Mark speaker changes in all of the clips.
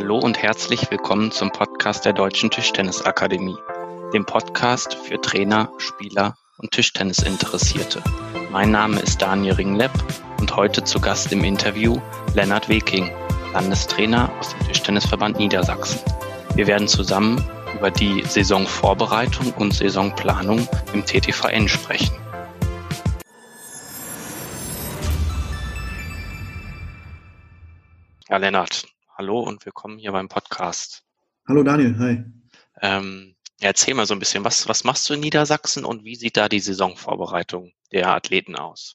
Speaker 1: Hallo und herzlich willkommen zum Podcast der Deutschen Tischtennisakademie, dem Podcast für Trainer, Spieler und Tischtennisinteressierte. Mein Name ist Daniel Ringlepp und heute zu Gast im Interview Lennart Weking, Landestrainer aus dem Tischtennisverband Niedersachsen. Wir werden zusammen über die Saisonvorbereitung und Saisonplanung im TTVN sprechen. Ja, Lennart, hallo und willkommen hier beim Podcast.
Speaker 2: Hallo Daniel, hi.
Speaker 1: Ähm, erzähl mal so ein bisschen, was, was machst du in Niedersachsen und wie sieht da die Saisonvorbereitung der Athleten aus?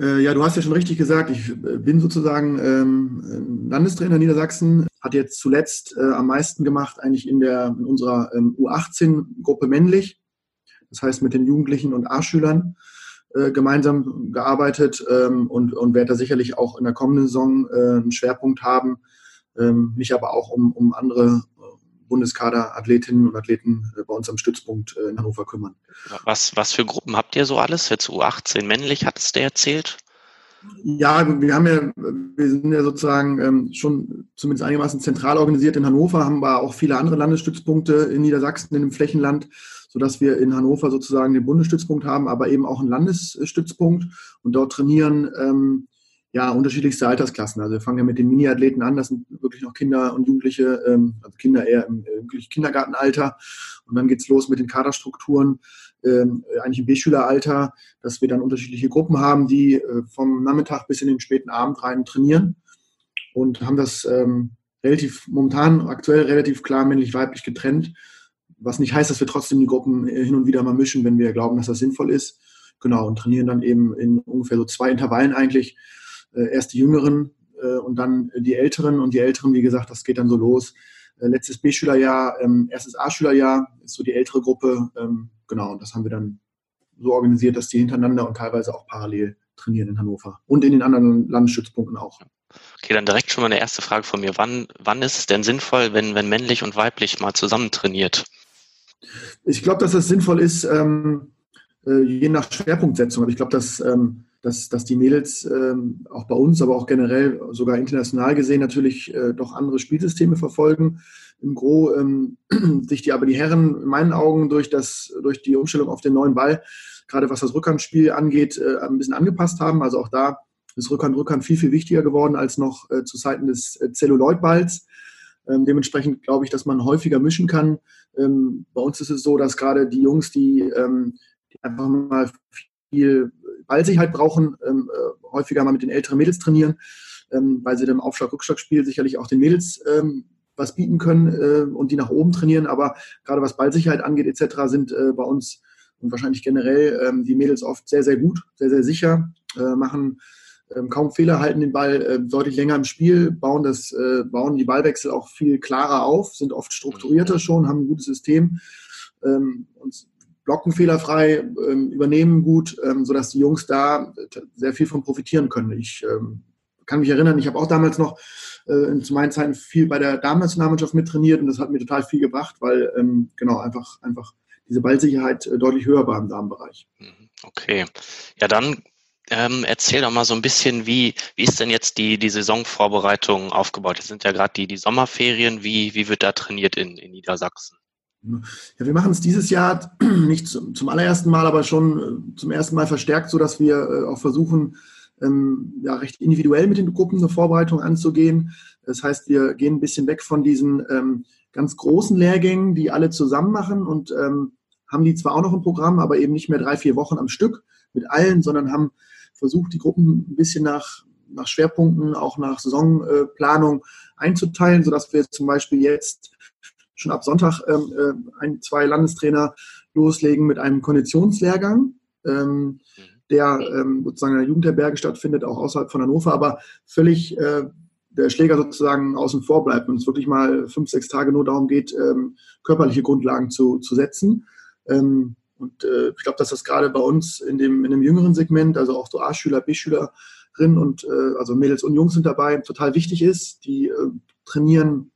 Speaker 2: Äh, ja, du hast ja schon richtig gesagt, ich äh, bin sozusagen ähm, Landestrainer Niedersachsen, hat jetzt zuletzt äh, am meisten gemacht eigentlich in, der, in unserer ähm, U18-Gruppe männlich, das heißt mit den Jugendlichen und A-Schülern äh, gemeinsam gearbeitet ähm, und, und werde da sicherlich auch in der kommenden Saison äh, einen Schwerpunkt haben, ähm, mich aber auch um, um andere Bundeskader-Athletinnen und Athleten äh, bei uns am Stützpunkt äh, in Hannover kümmern.
Speaker 1: Was, was für Gruppen habt ihr so alles? Jetzt U18 männlich, hattest du erzählt?
Speaker 2: Ja, wir haben ja, wir sind ja sozusagen ähm, schon zumindest einigermaßen zentral organisiert in Hannover, haben aber auch viele andere Landesstützpunkte in Niedersachsen, in dem Flächenland, sodass wir in Hannover sozusagen den Bundesstützpunkt haben, aber eben auch einen Landesstützpunkt und dort trainieren ähm, ja, unterschiedlichste Altersklassen. Also wir fangen ja mit den Mini-Athleten an, das sind wirklich noch Kinder und Jugendliche, ähm, also Kinder eher im äh, Kindergartenalter. Und dann geht's los mit den Kaderstrukturen, ähm, eigentlich im B-Schüleralter, dass wir dann unterschiedliche Gruppen haben, die äh, vom Nachmittag bis in den späten Abend rein trainieren und haben das ähm, relativ momentan aktuell relativ klar männlich-weiblich getrennt, was nicht heißt, dass wir trotzdem die Gruppen äh, hin und wieder mal mischen, wenn wir glauben, dass das sinnvoll ist. Genau, und trainieren dann eben in ungefähr so zwei Intervallen eigentlich äh, erst die Jüngeren äh, und dann die Älteren. Und die Älteren, wie gesagt, das geht dann so los. Äh, letztes B-Schülerjahr, ähm, erstes A-Schülerjahr ist so die ältere Gruppe. Ähm, genau, und das haben wir dann so organisiert, dass die hintereinander und teilweise auch parallel trainieren in Hannover und in den anderen Landesstützpunkten auch.
Speaker 1: Okay, dann direkt schon mal eine erste Frage von mir. Wann, wann ist es denn sinnvoll, wenn, wenn männlich und weiblich mal zusammen trainiert?
Speaker 2: Ich glaube, dass das sinnvoll ist, ähm, äh, je nach Schwerpunktsetzung. Aber ich glaube, dass ähm, dass, dass die Mädels ähm, auch bei uns, aber auch generell sogar international gesehen natürlich äh, doch andere Spielsysteme verfolgen. Im Gro ähm, sich die aber die Herren in meinen Augen durch, das, durch die Umstellung auf den neuen Ball, gerade was das Rückhandspiel angeht, äh, ein bisschen angepasst haben. Also auch da ist Rückhand, Rückhand viel, viel wichtiger geworden als noch äh, zu Zeiten des äh, Zelluloidballs. Ähm, dementsprechend glaube ich, dass man häufiger mischen kann. Ähm, bei uns ist es so, dass gerade die Jungs, die, ähm, die einfach mal viel Ballsicherheit brauchen, ähm, äh, häufiger mal mit den älteren Mädels trainieren, ähm, weil sie dann im Aufschlag-Rückschlag-Spiel sicherlich auch den Mädels ähm, was bieten können äh, und die nach oben trainieren. Aber gerade was Ballsicherheit angeht etc. sind äh, bei uns und wahrscheinlich generell ähm, die Mädels oft sehr, sehr gut, sehr, sehr sicher, äh, machen kaum Fehler, halten den Ball äh, deutlich länger im Spiel, bauen, das, äh, bauen die Ballwechsel auch viel klarer auf, sind oft strukturierter schon, haben ein gutes System ähm, und blocken fehlerfrei, ähm, übernehmen gut, ähm, sodass die Jungs da sehr viel von profitieren können. Ich ähm, kann mich erinnern, ich habe auch damals noch äh, zu meinen Zeiten viel bei der Damen-Nationalmannschaft mittrainiert und das hat mir total viel gebracht, weil ähm, genau einfach, einfach diese Ballsicherheit äh, deutlich höher war im Damenbereich.
Speaker 1: Mhm, okay. Ja, dann ähm, erzähl doch mal so ein bisschen, wie, wie ist denn jetzt die, die Saisonvorbereitung aufgebaut? Es sind ja gerade die, die Sommerferien. Wie, wie wird da trainiert in, in Niedersachsen?
Speaker 2: Ja, wir machen es dieses Jahr nicht zum, zum, allerersten Mal, aber schon äh, zum ersten Mal verstärkt, so dass wir äh, auch versuchen, ähm, ja, recht individuell mit den Gruppen eine Vorbereitung anzugehen. Das heißt, wir gehen ein bisschen weg von diesen ähm, ganz großen Lehrgängen, die alle zusammen machen und ähm, haben die zwar auch noch im Programm, aber eben nicht mehr drei, vier Wochen am Stück mit allen, sondern haben versucht, die Gruppen ein bisschen nach, nach Schwerpunkten, auch nach Saisonplanung einzuteilen, sodass wir zum Beispiel jetzt schon ab Sonntag ähm, äh, ein, zwei Landestrainer loslegen mit einem Konditionslehrgang, ähm, der ähm, sozusagen in der Jugendherberge stattfindet, auch außerhalb von Hannover, aber völlig äh, der Schläger sozusagen außen vor bleibt und es wirklich mal fünf, sechs Tage nur darum geht, ähm, körperliche Grundlagen zu, zu setzen. Ähm, und äh, ich glaube, dass das gerade bei uns in dem, in dem jüngeren Segment, also auch so A-Schüler, B-Schülerinnen und äh, also Mädels und Jungs sind dabei, total wichtig ist. Die äh, trainieren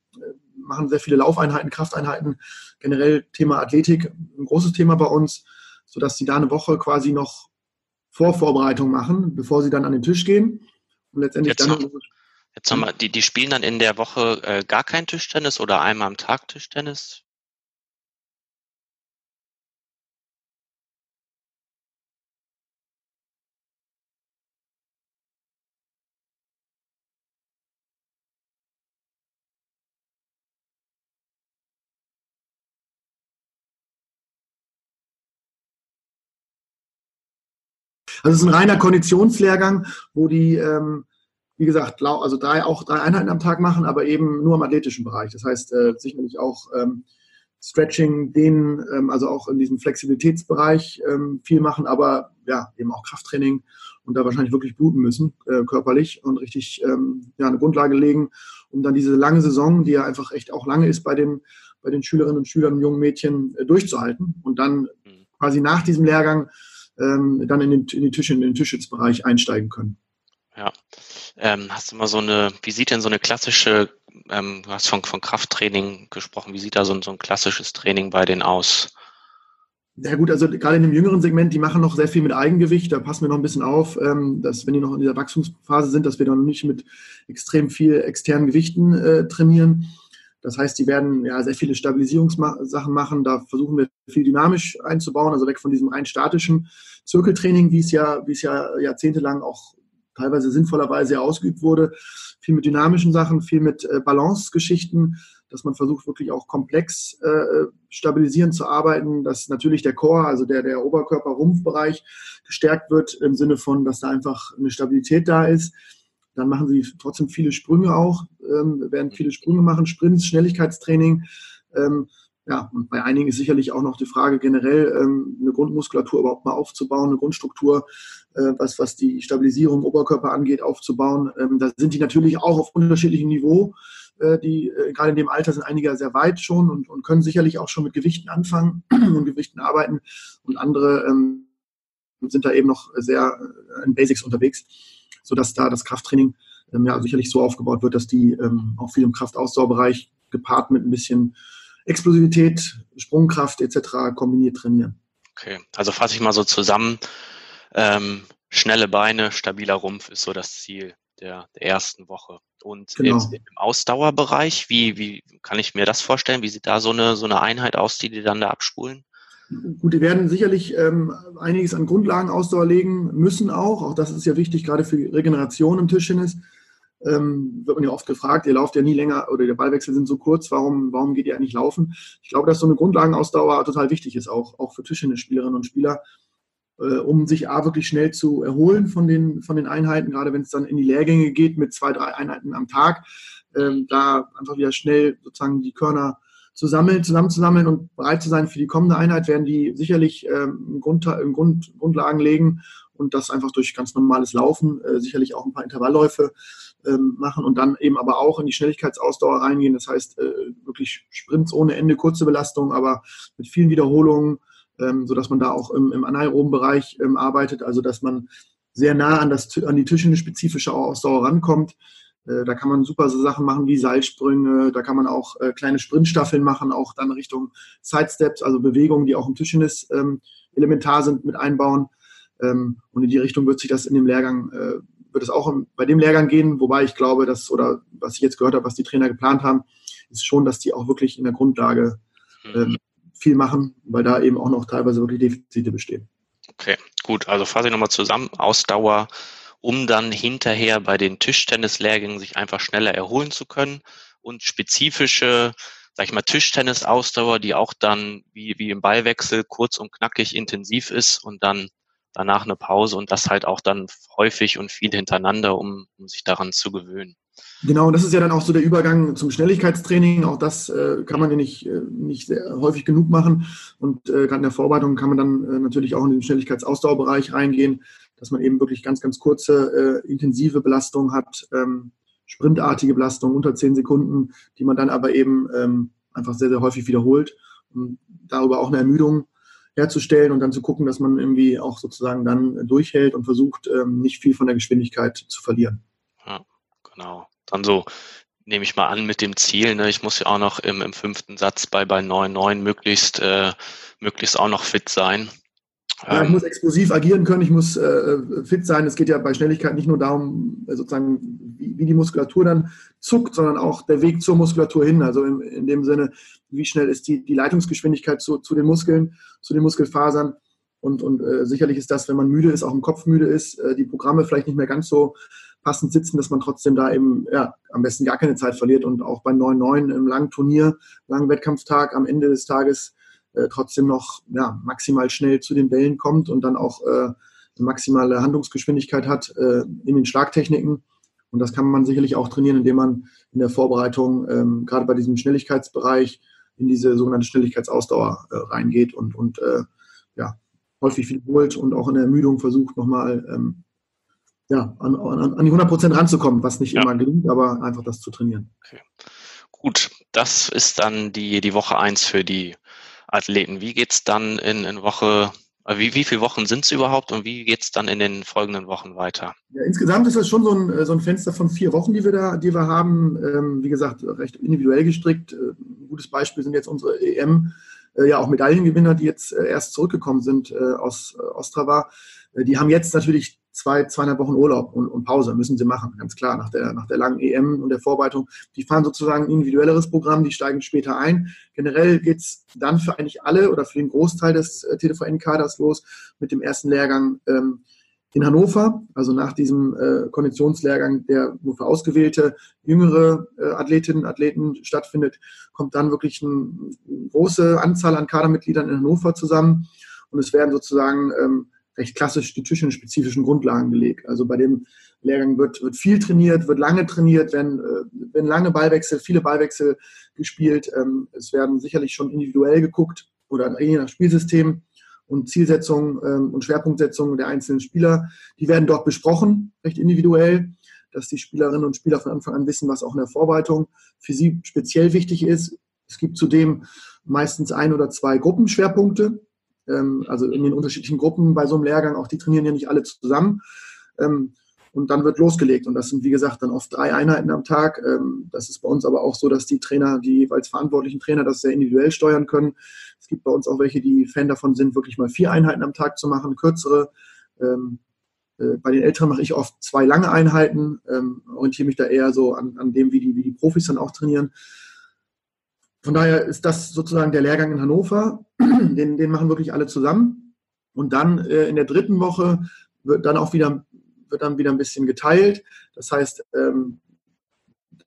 Speaker 2: machen sehr viele Laufeinheiten, Krafteinheiten, generell Thema Athletik, ein großes Thema bei uns, sodass sie da eine Woche quasi noch Vorvorbereitung machen, bevor sie dann an den Tisch gehen.
Speaker 1: Und letztendlich jetzt dann. Noch, Jetzt nochmal, die, die spielen dann in der Woche äh, gar kein Tischtennis oder einmal am Tag Tischtennis?
Speaker 2: Also es ist ein reiner Konditionslehrgang, wo die, ähm, wie gesagt, also drei, auch drei Einheiten am Tag machen, aber eben nur im athletischen Bereich. Das heißt äh, sicherlich auch ähm, Stretching, Dehnen, ähm, also auch in diesem Flexibilitätsbereich ähm, viel machen, aber ja, eben auch Krafttraining und da wahrscheinlich wirklich bluten müssen, äh, körperlich und richtig ähm, ja, eine Grundlage legen, um dann diese lange Saison, die ja einfach echt auch lange ist bei den, bei den Schülerinnen und Schülern, jungen Mädchen, äh, durchzuhalten und dann mhm. quasi nach diesem Lehrgang ähm, dann in den, in, die Tische, in den Tischschutzbereich einsteigen können.
Speaker 1: Ja. Ähm, hast du mal so eine, wie sieht denn so eine klassische, ähm, du hast von, von Krafttraining gesprochen, wie sieht da so, so ein klassisches Training bei denen aus?
Speaker 2: Ja gut, also gerade in dem jüngeren Segment, die machen noch sehr viel mit Eigengewicht. Da passen wir noch ein bisschen auf, ähm, dass wenn die noch in dieser Wachstumsphase sind, dass wir dann nicht mit extrem viel externen Gewichten äh, trainieren. Das heißt, die werden ja sehr viele Stabilisierungssachen machen. Da versuchen wir viel dynamisch einzubauen, also weg von diesem rein statischen Zirkeltraining, wie es ja, wie es ja jahrzehntelang auch teilweise sinnvollerweise ausgeübt wurde. Viel mit dynamischen Sachen, viel mit äh, Balance-Geschichten, dass man versucht, wirklich auch komplex äh, stabilisierend zu arbeiten, dass natürlich der Core, also der, der Oberkörper-Rumpfbereich gestärkt wird im Sinne von, dass da einfach eine Stabilität da ist dann machen sie trotzdem viele Sprünge auch, ähm, werden viele Sprünge machen, Sprints, Schnelligkeitstraining. Ähm, ja, und bei einigen ist sicherlich auch noch die Frage generell, ähm, eine Grundmuskulatur überhaupt mal aufzubauen, eine Grundstruktur, äh, was, was die Stabilisierung im Oberkörper angeht, aufzubauen. Ähm, da sind die natürlich auch auf unterschiedlichem Niveau. Äh, die äh, gerade in dem Alter sind einige sehr weit schon und, und können sicherlich auch schon mit Gewichten anfangen und Gewichten arbeiten. Und andere ähm, sind da eben noch sehr in Basics unterwegs sodass da das Krafttraining ähm, ja sicherlich so aufgebaut wird, dass die ähm, auch viel im Kraftausdauerbereich gepaart mit ein bisschen Explosivität, Sprungkraft etc. kombiniert trainieren.
Speaker 1: Okay, also fasse ich mal so zusammen. Ähm, schnelle Beine, stabiler Rumpf ist so das Ziel der, der ersten Woche. Und genau. im, im Ausdauerbereich, wie, wie kann ich mir das vorstellen? Wie sieht da so eine, so eine Einheit aus, die die dann da abspulen?
Speaker 2: Gut, die werden sicherlich ähm, einiges an Grundlagenausdauer legen müssen auch. Auch das ist ja wichtig, gerade für Regeneration im Tischtennis. Ähm, wird man ja oft gefragt, ihr lauft ja nie länger oder der Ballwechsel sind so kurz, warum, warum geht ihr eigentlich laufen? Ich glaube, dass so eine Grundlagenausdauer total wichtig ist, auch, auch für Tischtennisspielerinnen und Spieler, äh, um sich A, wirklich schnell zu erholen von den, von den Einheiten, gerade wenn es dann in die Lehrgänge geht mit zwei, drei Einheiten am Tag, ähm, da einfach wieder schnell sozusagen die Körner zu sammeln, zusammenzusammeln und bereit zu sein für die kommende Einheit, werden die sicherlich ähm, Grund, Grund, Grundlagen legen und das einfach durch ganz normales Laufen, äh, sicherlich auch ein paar Intervallläufe ähm, machen und dann eben aber auch in die Schnelligkeitsausdauer reingehen. Das heißt, äh, wirklich Sprints ohne Ende, kurze Belastung, aber mit vielen Wiederholungen, ähm, sodass man da auch im, im anaeroben Bereich ähm, arbeitet, also dass man sehr nah an, das, an die Tischende spezifische Ausdauer rankommt. Äh, da kann man super so Sachen machen wie Seilsprünge, da kann man auch äh, kleine Sprintstaffeln machen, auch dann Richtung Sidesteps, also Bewegungen, die auch im Tischtennis ähm, elementar sind, mit einbauen. Ähm, und in die Richtung wird sich das in dem Lehrgang, äh, wird es auch bei dem Lehrgang gehen, wobei ich glaube, dass, oder was ich jetzt gehört habe, was die Trainer geplant haben, ist schon, dass die auch wirklich in der Grundlage ähm, viel machen, weil da eben auch noch teilweise wirklich Defizite bestehen.
Speaker 1: Okay, gut. Also fasse ich nochmal zusammen. Ausdauer, um dann hinterher bei den Tischtennislehrgängen sich einfach schneller erholen zu können und spezifische, sag ich mal, Tischtennisausdauer, die auch dann wie, wie im Ballwechsel kurz und knackig intensiv ist und dann danach eine Pause und das halt auch dann häufig und viel hintereinander, um, um sich daran zu gewöhnen.
Speaker 2: Genau, und das ist ja dann auch so der Übergang zum Schnelligkeitstraining. Auch das äh, kann man ja nicht, äh, nicht sehr häufig genug machen. Und äh, gerade in der Vorbereitung kann man dann äh, natürlich auch in den Schnelligkeitsausdauerbereich reingehen dass man eben wirklich ganz, ganz kurze, äh, intensive Belastungen hat, ähm, sprintartige Belastungen unter zehn Sekunden, die man dann aber eben ähm, einfach sehr, sehr häufig wiederholt, um darüber auch eine Ermüdung herzustellen und dann zu gucken, dass man irgendwie auch sozusagen dann durchhält und versucht, ähm, nicht viel von der Geschwindigkeit zu verlieren.
Speaker 1: Ja, genau. Dann so nehme ich mal an mit dem Ziel, ne, ich muss ja auch noch im, im fünften Satz bei, bei 9-9 möglichst, äh, möglichst auch noch fit sein.
Speaker 2: Ich muss explosiv agieren können, ich muss äh, fit sein. Es geht ja bei Schnelligkeit nicht nur darum, äh, sozusagen, wie, wie, die Muskulatur dann zuckt, sondern auch der Weg zur Muskulatur hin. Also in, in dem Sinne, wie schnell ist die, die Leitungsgeschwindigkeit zu, zu den Muskeln, zu den Muskelfasern. Und, und äh, sicherlich ist das, wenn man müde ist, auch im Kopf müde ist, äh, die Programme vielleicht nicht mehr ganz so passend sitzen, dass man trotzdem da eben ja, am besten gar keine Zeit verliert und auch bei 9-9 im langen Turnier, langen Wettkampftag am Ende des Tages äh, trotzdem noch ja, maximal schnell zu den Bällen kommt und dann auch äh, eine maximale Handlungsgeschwindigkeit hat äh, in den Schlagtechniken. Und das kann man sicherlich auch trainieren, indem man in der Vorbereitung ähm, gerade bei diesem Schnelligkeitsbereich in diese sogenannte Schnelligkeitsausdauer äh, reingeht und, und äh, ja, häufig wiederholt und auch in der Ermüdung versucht, nochmal ähm, ja, an, an, an die 100 Prozent ranzukommen, was nicht ja. immer gelingt, aber einfach das zu trainieren.
Speaker 1: Okay. Gut, das ist dann die, die Woche eins für die Athleten. Wie geht's dann in, in Woche, äh, wie, wie viele Wochen sind es überhaupt und wie geht's dann in den folgenden Wochen weiter?
Speaker 2: Ja, insgesamt ist das schon so ein, äh, so ein Fenster von vier Wochen, die wir da, die wir haben. Ähm, wie gesagt, recht individuell gestrickt. Äh, ein gutes Beispiel sind jetzt unsere EM, äh, ja auch Medaillengewinner, die jetzt äh, erst zurückgekommen sind äh, aus Ostrava. Die haben jetzt natürlich zwei, zweieinhalb Wochen Urlaub und, und, Pause müssen sie machen, ganz klar, nach der, nach der langen EM und der Vorbereitung. Die fahren sozusagen ein individuelleres Programm, die steigen später ein. Generell geht's dann für eigentlich alle oder für den Großteil des äh, TVN-Kaders los mit dem ersten Lehrgang ähm, in Hannover, also nach diesem äh, Konditionslehrgang, der nur für ausgewählte jüngere äh, Athletinnen und Athleten stattfindet, kommt dann wirklich eine große Anzahl an Kadermitgliedern in Hannover zusammen und es werden sozusagen ähm, recht klassisch die spezifischen Grundlagen gelegt. Also bei dem Lehrgang wird, wird viel trainiert, wird lange trainiert, werden, äh, werden lange Ballwechsel, viele Ballwechsel gespielt. Ähm, es werden sicherlich schon individuell geguckt oder je nach Spielsystem und Zielsetzung ähm, und Schwerpunktsetzung der einzelnen Spieler. Die werden dort besprochen, recht individuell, dass die Spielerinnen und Spieler von Anfang an wissen, was auch in der Vorbereitung für sie speziell wichtig ist. Es gibt zudem meistens ein oder zwei Gruppenschwerpunkte, also in den unterschiedlichen Gruppen bei so einem Lehrgang, auch die trainieren ja nicht alle zusammen. Ähm, und dann wird losgelegt. Und das sind, wie gesagt, dann oft drei Einheiten am Tag. Ähm, das ist bei uns aber auch so, dass die Trainer, die jeweils verantwortlichen Trainer, das sehr individuell steuern können. Es gibt bei uns auch welche, die Fan davon sind, wirklich mal vier Einheiten am Tag zu machen, kürzere. Ähm, äh, bei den Älteren mache ich oft zwei lange Einheiten, ähm, orientiere mich da eher so an, an dem, wie die, wie die Profis dann auch trainieren. Von daher ist das sozusagen der Lehrgang in Hannover. Den, den machen wirklich alle zusammen. Und dann äh, in der dritten Woche wird dann auch wieder, wird dann wieder ein bisschen geteilt. Das heißt, ähm,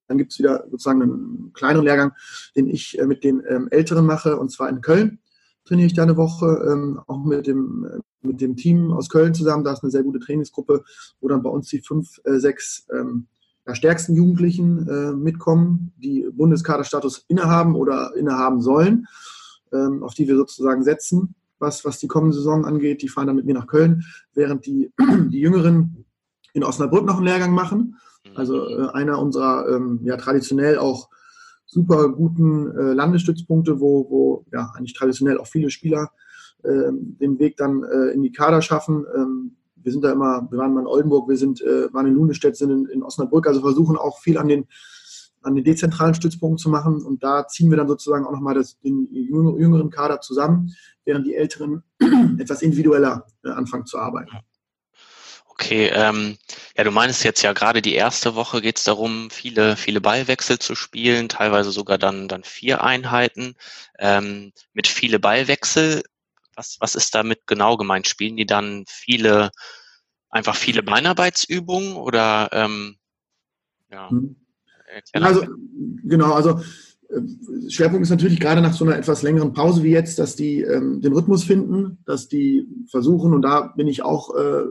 Speaker 2: dann gibt es wieder sozusagen einen kleineren Lehrgang, den ich äh, mit den ähm, Älteren mache, und zwar in Köln trainiere ich da eine Woche, ähm, auch mit dem, äh, mit dem Team aus Köln zusammen. Da ist eine sehr gute Trainingsgruppe, wo dann bei uns die fünf, äh, sechs ähm, stärksten Jugendlichen äh, mitkommen, die Bundeskaderstatus innehaben oder innehaben sollen, ähm, auf die wir sozusagen setzen, was, was die kommende Saison angeht. Die fahren dann mit mir nach Köln, während die, die Jüngeren in Osnabrück noch einen Lehrgang machen. Also äh, einer unserer ähm, ja, traditionell auch super guten äh, Landesstützpunkte, wo, wo ja eigentlich traditionell auch viele Spieler äh, den Weg dann äh, in die Kader schaffen. Wir sind da immer, wir waren mal in Oldenburg, wir sind, äh, waren in Lunestedt, sind in, in Osnabrück, also versuchen auch viel an den, an den dezentralen Stützpunkten zu machen. Und da ziehen wir dann sozusagen auch nochmal den jüngeren Kader zusammen, während die Älteren etwas individueller äh, anfangen zu arbeiten.
Speaker 1: Okay, ähm, ja, du meinst jetzt ja gerade die erste Woche geht es darum, viele, viele Ballwechsel zu spielen, teilweise sogar dann, dann vier Einheiten. Ähm, mit viele Ballwechsel was, was ist damit genau gemeint? Spielen die dann viele, einfach viele Beinarbeitsübungen oder ähm,
Speaker 2: ja? Hm. Also genau, also äh, Schwerpunkt ist natürlich gerade nach so einer etwas längeren Pause wie jetzt, dass die ähm, den Rhythmus finden, dass die versuchen, und da bin ich auch äh,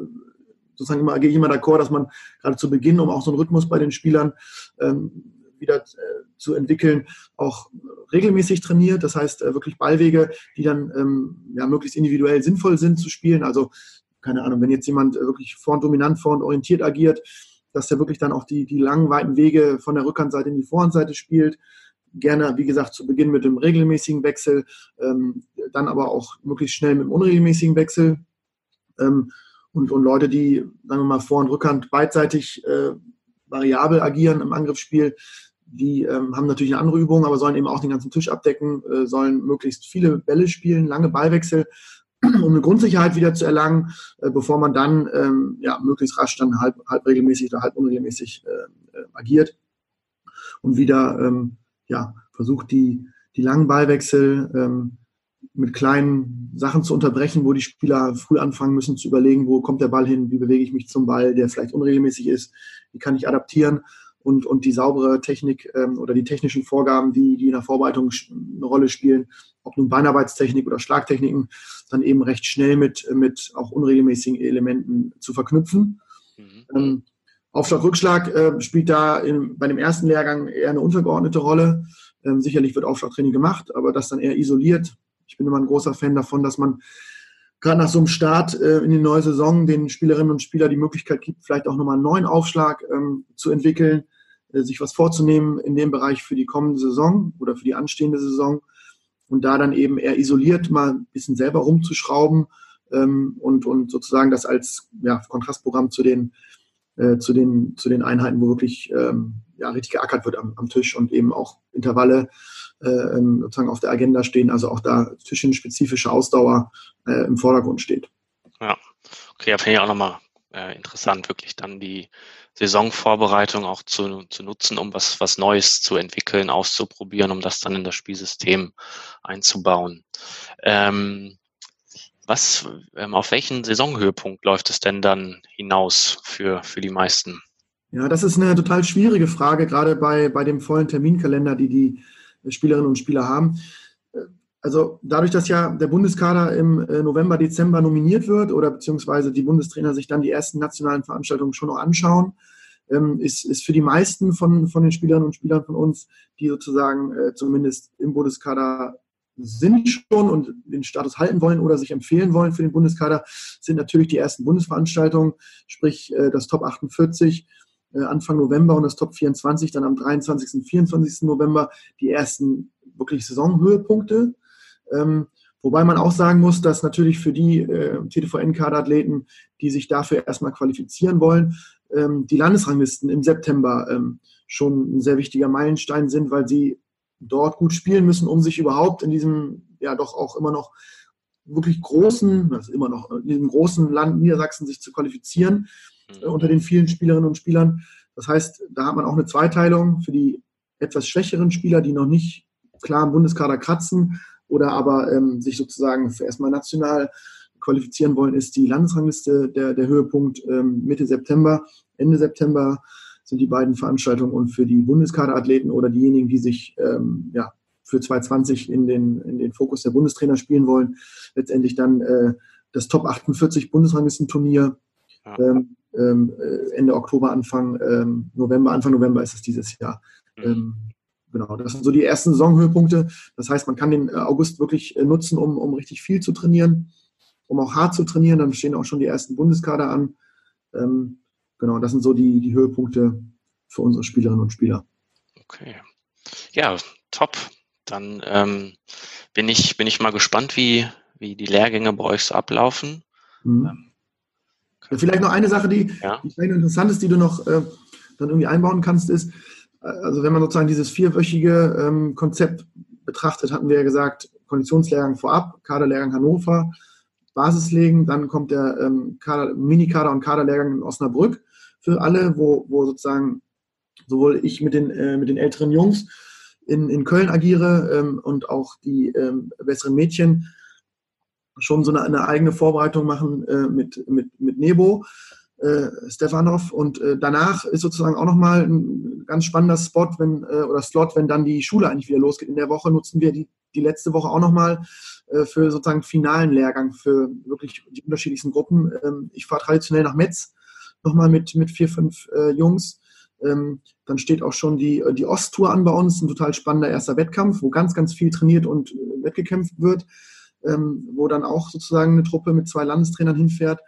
Speaker 2: sozusagen immer, gehe ich immer d'accord, dass man gerade zu Beginn, um auch so einen Rhythmus bei den Spielern ähm, wieder äh, zu entwickeln, auch regelmäßig trainiert. Das heißt, äh, wirklich Ballwege, die dann ähm, ja, möglichst individuell sinnvoll sind zu spielen. Also, keine Ahnung, wenn jetzt jemand äh, wirklich vorn dominant, vorn orientiert agiert, dass der wirklich dann auch die, die langen, weiten Wege von der Rückhandseite in die Vorhandseite spielt. Gerne, wie gesagt, zu Beginn mit dem regelmäßigen Wechsel, ähm, dann aber auch möglichst schnell mit dem unregelmäßigen Wechsel. Ähm, und, und Leute, die, sagen wir mal, Vor- und Rückhand beidseitig äh, variabel agieren im Angriffsspiel, die ähm, haben natürlich eine andere Übung, aber sollen eben auch den ganzen Tisch abdecken, äh, sollen möglichst viele Bälle spielen, lange Ballwechsel, um eine Grundsicherheit wieder zu erlangen, äh, bevor man dann ähm, ja, möglichst rasch dann halb, halb regelmäßig oder halb unregelmäßig äh, äh, agiert und wieder ähm, ja, versucht, die, die langen Ballwechsel ähm, mit kleinen Sachen zu unterbrechen, wo die Spieler früh anfangen müssen zu überlegen, wo kommt der Ball hin, wie bewege ich mich zum Ball, der vielleicht unregelmäßig ist, wie kann ich adaptieren und, und die saubere Technik ähm, oder die technischen Vorgaben, die, die in der Vorbereitung eine Rolle spielen, ob nun Beinarbeitstechnik oder Schlagtechniken, dann eben recht schnell mit, mit auch unregelmäßigen Elementen zu verknüpfen. Mhm. Ähm, Aufschlag, Rückschlag äh, spielt da in, bei dem ersten Lehrgang eher eine untergeordnete Rolle. Ähm, sicherlich wird Aufschlagtraining gemacht, aber das dann eher isoliert. Ich bin immer ein großer Fan davon, dass man gerade nach so einem Start äh, in die neue Saison den Spielerinnen und Spielern die Möglichkeit gibt, vielleicht auch nochmal einen neuen Aufschlag ähm, zu entwickeln, äh, sich was vorzunehmen in dem Bereich für die kommende Saison oder für die anstehende Saison und da dann eben eher isoliert mal ein bisschen selber rumzuschrauben ähm, und, und sozusagen das als ja, Kontrastprogramm zu den, äh, zu, den, zu den Einheiten, wo wirklich ähm, ja, richtig geackert wird am, am Tisch und eben auch Intervalle sozusagen auf der Agenda stehen, also auch da tischenspezifische Ausdauer äh, im Vordergrund steht.
Speaker 1: Ja, okay, ja, finde ich auch nochmal äh, interessant, wirklich dann die Saisonvorbereitung auch zu, zu nutzen, um was, was Neues zu entwickeln, auszuprobieren, um das dann in das Spielsystem einzubauen. Ähm, was, ähm, auf welchen Saisonhöhepunkt läuft es denn dann hinaus für, für die meisten?
Speaker 2: Ja, das ist eine total schwierige Frage, gerade bei, bei dem vollen Terminkalender, die die Spielerinnen und Spieler haben. Also dadurch, dass ja der Bundeskader im äh, November, Dezember nominiert wird oder beziehungsweise die Bundestrainer sich dann die ersten nationalen Veranstaltungen schon noch anschauen, ähm, ist, ist für die meisten von, von den Spielerinnen und Spielern von uns, die sozusagen äh, zumindest im Bundeskader sind schon und den Status halten wollen oder sich empfehlen wollen für den Bundeskader, sind natürlich die ersten Bundesveranstaltungen, sprich äh, das Top 48 Anfang November und das Top 24 dann am 23. und 24. November die ersten wirklich Saisonhöhepunkte. Ähm, wobei man auch sagen muss, dass natürlich für die äh, TTVN-Kaderathleten, die sich dafür erstmal qualifizieren wollen, ähm, die Landesranglisten im September ähm, schon ein sehr wichtiger Meilenstein sind, weil sie dort gut spielen müssen, um sich überhaupt in diesem ja doch auch immer noch wirklich großen, also immer noch in diesem großen Land Niedersachsen sich zu qualifizieren äh, unter den vielen Spielerinnen und Spielern. Das heißt, da hat man auch eine Zweiteilung für die etwas schwächeren Spieler, die noch nicht klar im Bundeskader kratzen, oder aber ähm, sich sozusagen für erstmal national qualifizieren wollen, ist die Landesrangliste der, der Höhepunkt ähm, Mitte September. Ende September sind die beiden Veranstaltungen und für die Bundeskaderathleten oder diejenigen, die sich ähm, ja, für 2020 in den, in den Fokus der Bundestrainer spielen wollen, letztendlich dann äh, das Top 48 Bundesranglistenturnier. Ja. Ähm, ähm, äh, Ende Oktober, Anfang ähm, November, Anfang November ist es dieses Jahr. Mhm. Ähm, Genau, das sind so die ersten Saisonhöhepunkte. Das heißt, man kann den äh, August wirklich äh, nutzen, um, um richtig viel zu trainieren, um auch hart zu trainieren. Dann stehen auch schon die ersten Bundeskader an. Ähm, genau, das sind so die, die Höhepunkte für unsere Spielerinnen und Spieler.
Speaker 1: Okay. Ja, top. Dann ähm, bin, ich, bin ich mal gespannt, wie, wie die Lehrgänge bei euch so ablaufen. Mhm. Ähm,
Speaker 2: Vielleicht noch eine Sache, die, ja. die interessant ist, die du noch äh, dann irgendwie einbauen kannst, ist, also wenn man sozusagen dieses vierwöchige ähm, Konzept betrachtet, hatten wir ja gesagt, Konditionslehrgang vorab, Kaderlehrgang Hannover, Basislegen, dann kommt der ähm, Kader, Mini-Kader und Kaderlehrgang in Osnabrück für alle, wo, wo sozusagen sowohl ich mit den, äh, mit den älteren Jungs in, in Köln agiere ähm, und auch die ähm, besseren Mädchen schon so eine, eine eigene Vorbereitung machen äh, mit, mit, mit Nebo äh, Stefanov. Und äh, danach ist sozusagen auch nochmal ein ganz spannender Spot, wenn, äh, oder Slot, wenn dann die Schule eigentlich wieder losgeht. In der Woche nutzen wir die, die letzte Woche auch nochmal äh, für sozusagen finalen Lehrgang für wirklich die unterschiedlichsten Gruppen. Ähm, ich fahre traditionell nach Metz nochmal mit, mit vier, fünf äh, Jungs. Ähm, dann steht auch schon die, die Osttour an bei uns, ein total spannender erster Wettkampf, wo ganz, ganz viel trainiert und äh, wettgekämpft wird, ähm, wo dann auch sozusagen eine Truppe mit zwei Landestrainern hinfährt.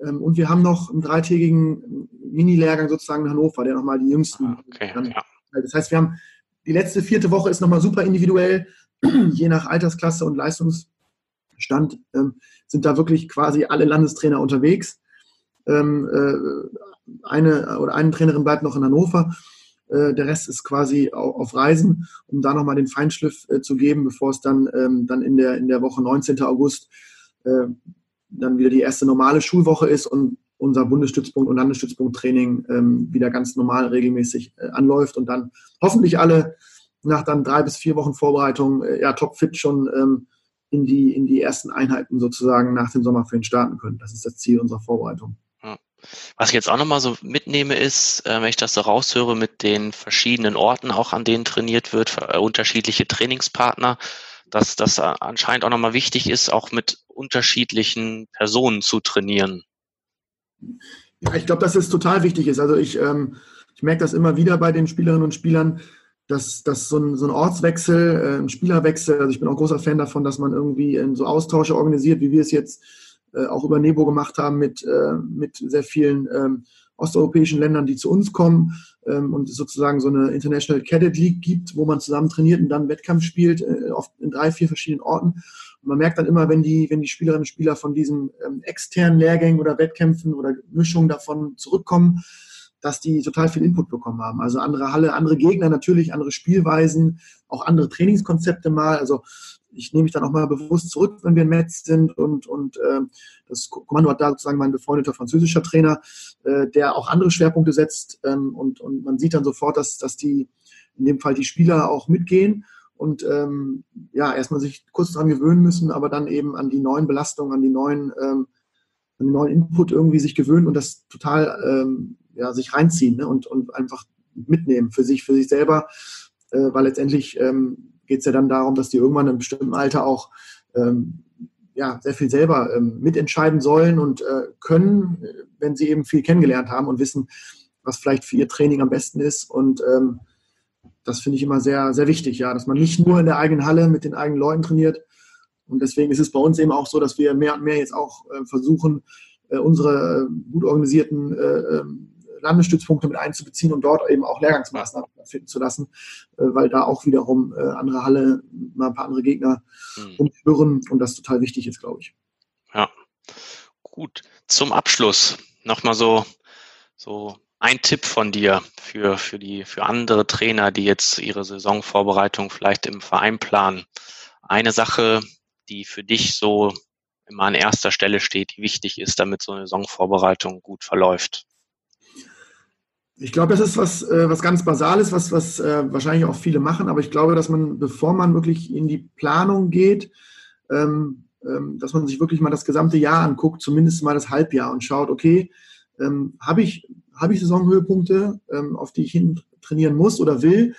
Speaker 2: Ähm, und wir haben noch einen dreitägigen Mini-Lehrgang sozusagen in Hannover, der nochmal die jüngsten. Ah, okay, ja. Das heißt, wir haben die letzte vierte Woche ist nochmal super individuell, je nach Altersklasse und Leistungsstand ähm, sind da wirklich quasi alle Landestrainer unterwegs. Ähm, äh, eine oder eine Trainerin bleibt noch in Hannover. Äh, der Rest ist quasi auf Reisen, um da nochmal den Feinschliff äh, zu geben, bevor es dann, ähm, dann in, der, in der Woche 19. August äh, dann wieder die erste normale Schulwoche ist und unser Bundesstützpunkt und Landesstützpunkt-Training ähm, wieder ganz normal regelmäßig äh, anläuft und dann hoffentlich alle nach dann drei bis vier Wochen Vorbereitung äh, ja topfit schon ähm, in, die, in die ersten Einheiten sozusagen nach dem Sommerferien starten können. Das ist das Ziel unserer Vorbereitung.
Speaker 1: Was ich jetzt auch nochmal so mitnehme, ist, äh, wenn ich das so raushöre mit den verschiedenen Orten, auch an denen trainiert wird, äh, unterschiedliche Trainingspartner, dass das anscheinend auch nochmal wichtig ist, auch mit unterschiedlichen Personen zu trainieren.
Speaker 2: Ja, ich glaube, dass es total wichtig ist. Also ich, ähm, ich merke das immer wieder bei den Spielerinnen und Spielern, dass, dass so, ein, so ein Ortswechsel, äh, ein Spielerwechsel, also ich bin auch großer Fan davon, dass man irgendwie in so Austausche organisiert, wie wir es jetzt äh, auch über Nebo gemacht haben mit, äh, mit sehr vielen ähm, osteuropäischen Ländern, die zu uns kommen ähm, und sozusagen so eine International Cadet League gibt, wo man zusammen trainiert und dann Wettkampf spielt, äh, oft in drei, vier verschiedenen Orten. Und man merkt dann immer, wenn die, wenn die Spielerinnen und Spieler von diesen ähm, externen Lehrgängen oder Wettkämpfen oder Mischungen davon zurückkommen, dass die total viel Input bekommen haben. Also andere Halle, andere Gegner natürlich, andere Spielweisen, auch andere Trainingskonzepte mal. Also ich nehme mich dann auch mal bewusst zurück, wenn wir in Metz sind und, und äh, das Kommando hat da sozusagen mein befreundeter französischer Trainer, äh, der auch andere Schwerpunkte setzt ähm, und, und man sieht dann sofort, dass, dass die in dem Fall die Spieler auch mitgehen und ähm, ja, erstmal sich kurz daran gewöhnen müssen, aber dann eben an die neuen Belastungen, an die neuen, ähm, an den neuen Input irgendwie sich gewöhnen und das total ähm, ja, sich reinziehen ne? und, und einfach mitnehmen für sich, für sich selber, äh, weil letztendlich ähm, geht es ja dann darum, dass die irgendwann in einem bestimmten Alter auch ähm, ja, sehr viel selber ähm, mitentscheiden sollen und äh, können, wenn sie eben viel kennengelernt haben und wissen, was vielleicht für ihr Training am besten ist. Und ähm, das finde ich immer sehr, sehr wichtig, ja, dass man nicht nur in der eigenen Halle mit den eigenen Leuten trainiert. Und deswegen ist es bei uns eben auch so, dass wir mehr und mehr jetzt auch äh, versuchen, äh, unsere äh, gut organisierten äh, ähm, Landesstützpunkte mit einzubeziehen und dort eben auch Lehrgangsmaßnahmen finden zu lassen, äh, weil da auch wiederum äh, andere Halle, mal ein paar andere Gegner mhm. umhören und das total wichtig ist, glaube ich.
Speaker 1: Ja, gut. Zum Abschluss nochmal so, so ein Tipp von dir für, für, die, für andere Trainer, die jetzt ihre Saisonvorbereitung vielleicht im Verein planen. Eine Sache, die für dich so immer an erster Stelle steht, die wichtig ist, damit so eine Saisonvorbereitung gut verläuft.
Speaker 2: Ich glaube, das ist was, äh, was ganz Basales, was, was äh, wahrscheinlich auch viele machen, aber ich glaube, dass man, bevor man wirklich in die Planung geht, ähm, ähm, dass man sich wirklich mal das gesamte Jahr anguckt, zumindest mal das Halbjahr und schaut, okay, ähm, habe ich, hab ich Saisonhöhepunkte, ähm, auf die ich hin trainieren muss oder will?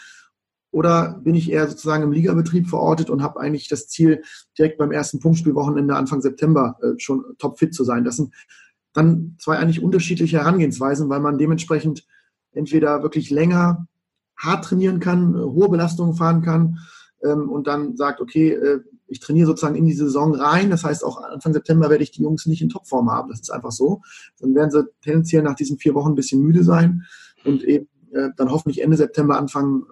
Speaker 2: Oder bin ich eher sozusagen im Ligabetrieb verortet und habe eigentlich das Ziel, direkt beim ersten Punktspielwochenende Anfang September äh, schon topfit zu sein? Das sind dann zwei eigentlich unterschiedliche Herangehensweisen, weil man dementsprechend entweder wirklich länger hart trainieren kann, äh, hohe Belastungen fahren kann ähm, und dann sagt, okay, äh, ich trainiere sozusagen in die Saison rein. Das heißt, auch Anfang September werde ich die Jungs nicht in Topform haben. Das ist einfach so. Dann werden sie tendenziell nach diesen vier Wochen ein bisschen müde sein und eben äh, dann hoffentlich Ende September anfangen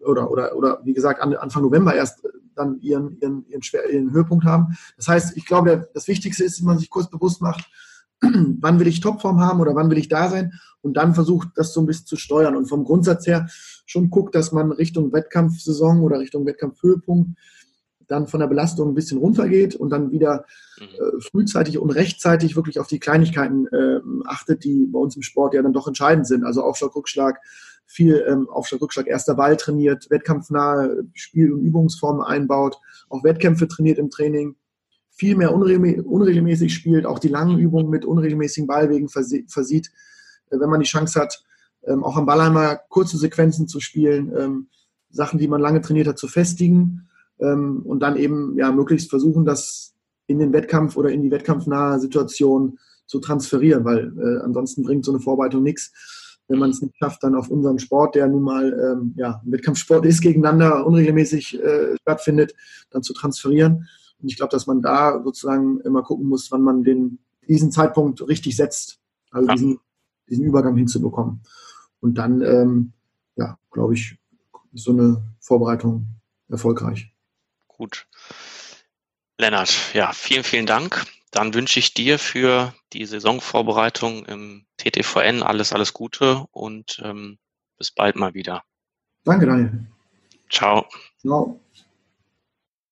Speaker 2: oder, oder, oder wie gesagt, Anfang November erst dann ihren, ihren, ihren, schwer, ihren Höhepunkt haben. Das heißt, ich glaube, das Wichtigste ist, dass man sich kurz bewusst macht, wann will ich Topform haben oder wann will ich da sein und dann versucht, das so ein bisschen zu steuern und vom Grundsatz her schon guckt, dass man Richtung Wettkampfsaison oder Richtung Wettkampfhöhepunkt dann von der Belastung ein bisschen runtergeht und dann wieder mhm. äh, frühzeitig und rechtzeitig wirklich auf die Kleinigkeiten äh, achtet, die bei uns im Sport ja dann doch entscheidend sind. Also Aufschlag, Rückschlag, viel ähm, Aufschlag, Rückschlag, erster Ball trainiert, wettkampfnahe Spiel- und Übungsformen einbaut, auch Wettkämpfe trainiert im Training viel mehr unregelmäßig spielt, auch die langen Übungen mit unregelmäßigen Ballwegen versieht, äh, wenn man die Chance hat, ähm, auch am Ball einmal kurze Sequenzen zu spielen, ähm, Sachen, die man lange trainiert hat, zu festigen ähm, und dann eben ja möglichst versuchen, das in den Wettkampf oder in die wettkampfnahe Situation zu transferieren, weil äh, ansonsten bringt so eine Vorbereitung nichts, wenn man es nicht schafft, dann auf unserem Sport, der nun mal ja, Wettkampfsport ist, gegeneinander unregelmäßig äh, stattfindet, dann zu transferieren. Und ich glaube, dass man da sozusagen immer gucken muss, wann man den, diesen Zeitpunkt richtig setzt, also ja. diesen, diesen Übergang hinzubekommen. Und dann, ähm, ja, glaube ich, ist so eine Vorbereitung erfolgreich.
Speaker 1: Gut. Lennart, ja, vielen, vielen Dank. Dann wünsche ich dir für die Saisonvorbereitung im TTVN alles, alles Gute und ähm, bis bald mal wieder.
Speaker 2: Danke, Daniel.
Speaker 1: Ciao. Ciao.